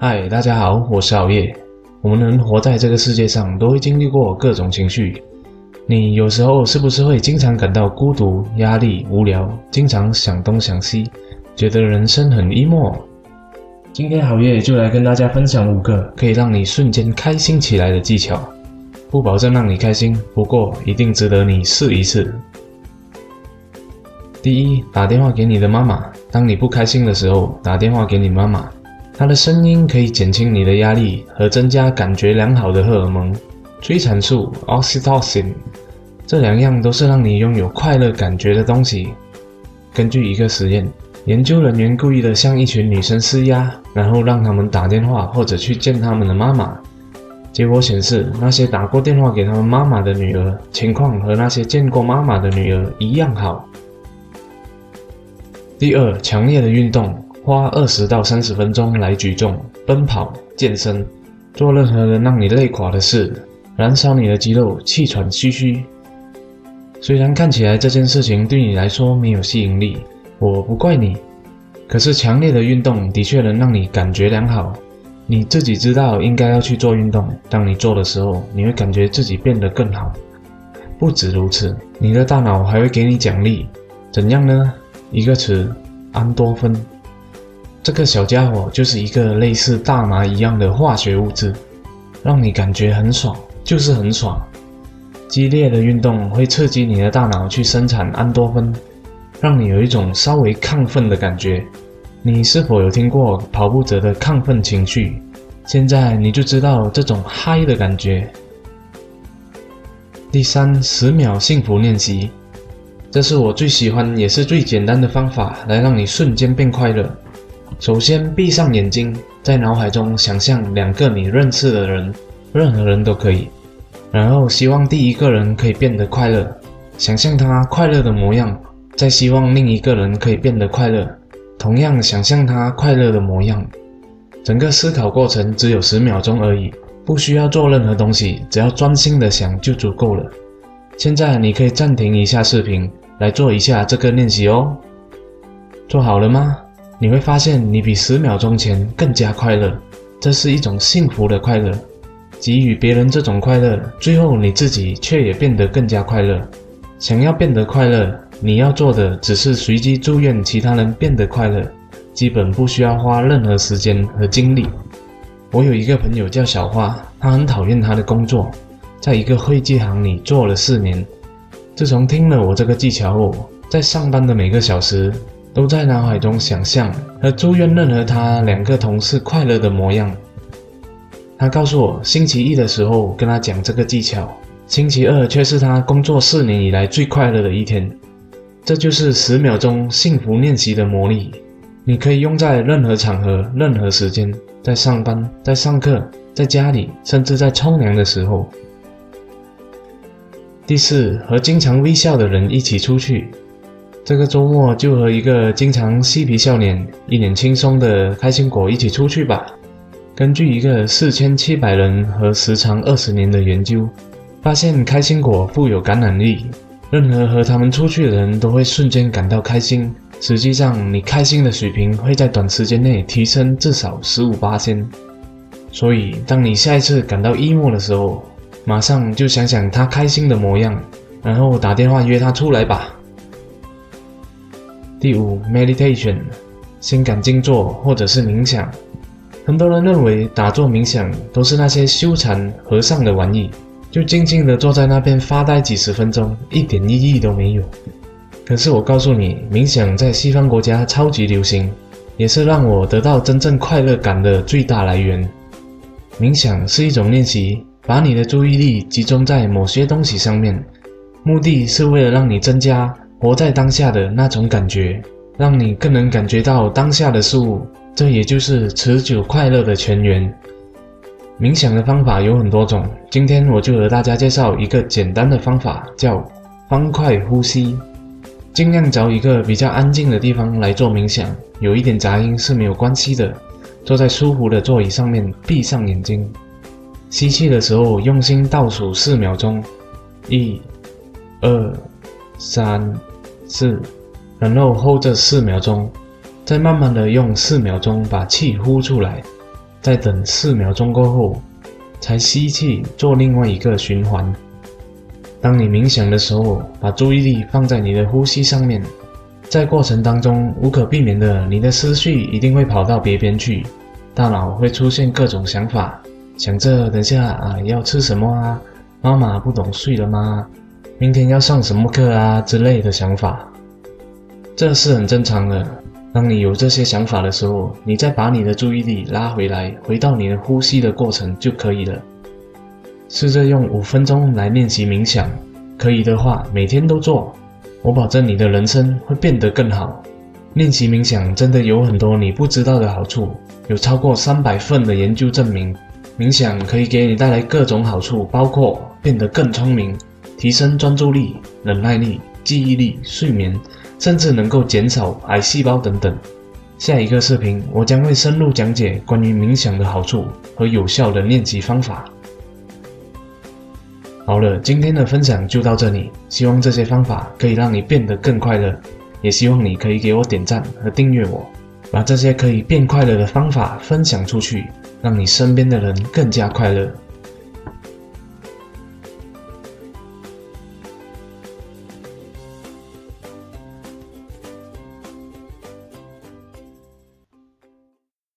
嗨，大家好，我是熬夜。我们能活在这个世界上，都会经历过各种情绪。你有时候是不是会经常感到孤独、压力、无聊，经常想东想西，觉得人生很 emo？今天熬夜就来跟大家分享五个可以让你瞬间开心起来的技巧，不保证让你开心，不过一定值得你试一试。第一，打电话给你的妈妈。当你不开心的时候，打电话给你妈妈。它的声音可以减轻你的压力和增加感觉良好的荷尔蒙催产素 （oxytocin），这两样都是让你拥有快乐感觉的东西。根据一个实验，研究人员故意的向一群女生施压，然后让她们打电话或者去见他们的妈妈。结果显示，那些打过电话给他们妈妈的女儿，情况和那些见过妈妈的女儿一样好。第二，强烈的运动。花二十到三十分钟来举重、奔跑、健身，做任何能让你累垮的事，燃烧你的肌肉，气喘吁吁。虽然看起来这件事情对你来说没有吸引力，我不怪你。可是强烈的运动的确能让你感觉良好，你自己知道应该要去做运动。当你做的时候，你会感觉自己变得更好。不止如此，你的大脑还会给你奖励，怎样呢？一个词：安多芬。这个小家伙就是一个类似大麻一样的化学物质，让你感觉很爽，就是很爽。激烈的运动会刺激你的大脑去生产安多芬，让你有一种稍微亢奋的感觉。你是否有听过跑步者的亢奋情绪？现在你就知道这种嗨的感觉。第三，十秒幸福练习，这是我最喜欢也是最简单的方法，来让你瞬间变快乐。首先，闭上眼睛，在脑海中想象两个你认识的人，任何人都可以。然后，希望第一个人可以变得快乐，想象他快乐的模样；再希望另一个人可以变得快乐，同样想象他快乐的模样。整个思考过程只有十秒钟而已，不需要做任何东西，只要专心的想就足够了。现在，你可以暂停一下视频，来做一下这个练习哦。做好了吗？你会发现，你比十秒钟前更加快乐，这是一种幸福的快乐。给予别人这种快乐，最后你自己却也变得更加快乐。想要变得快乐，你要做的只是随机祝愿其他人变得快乐，基本不需要花任何时间和精力。我有一个朋友叫小花，她很讨厌她的工作，在一个会计行里做了四年。自从听了我这个技巧后，在上班的每个小时。都在脑海中想象和祝愿任何他两个同事快乐的模样。他告诉我，星期一的时候跟他讲这个技巧，星期二却是他工作四年以来最快乐的一天。这就是十秒钟幸福练习的魔力，你可以用在任何场合、任何时间，在上班、在上课、在家里，甚至在冲凉的时候。第四，和经常微笑的人一起出去。这个周末就和一个经常嬉皮笑脸、一脸轻松的开心果一起出去吧。根据一个四千七百人和时长二十年的研究，发现开心果富有感染力，任何和他们出去的人都会瞬间感到开心。实际上，你开心的水平会在短时间内提升至少十五八千。所以，当你下一次感到 emo 的时候，马上就想想他开心的模样，然后打电话约他出来吧。第五，meditation，心感静坐或者是冥想。很多人认为打坐冥想都是那些修禅和尚的玩意，就静静地坐在那边发呆几十分钟，一点意义都没有。可是我告诉你，冥想在西方国家超级流行，也是让我得到真正快乐感的最大来源。冥想是一种练习，把你的注意力集中在某些东西上面，目的是为了让你增加。活在当下的那种感觉，让你更能感觉到当下的事物，这也就是持久快乐的泉源。冥想的方法有很多种，今天我就和大家介绍一个简单的方法，叫方块呼吸。尽量找一个比较安静的地方来做冥想，有一点杂音是没有关系的。坐在舒服的座椅上面，闭上眼睛，吸气的时候用心倒数四秒钟，一、二、三。四，然后 hold 着四秒钟，再慢慢的用四秒钟把气呼出来。再等四秒钟过后，才吸气做另外一个循环。当你冥想的时候，把注意力放在你的呼吸上面，在过程当中无可避免的，你的思绪一定会跑到别边去，大脑会出现各种想法，想着等下啊要吃什么啊，妈妈不懂睡了吗？明天要上什么课啊之类的想法，这是很正常的。当你有这些想法的时候，你再把你的注意力拉回来，回到你的呼吸的过程就可以了。试着用五分钟来练习冥想，可以的话每天都做，我保证你的人生会变得更好。练习冥想真的有很多你不知道的好处，有超过三百份的研究证明，冥想可以给你带来各种好处，包括变得更聪明、提升专注力、忍耐力、记忆力、睡眠。甚至能够减少癌细胞等等。下一个视频，我将会深入讲解关于冥想的好处和有效的练习方法。好了，今天的分享就到这里，希望这些方法可以让你变得更快乐，也希望你可以给我点赞和订阅我，把这些可以变快乐的方法分享出去，让你身边的人更加快乐。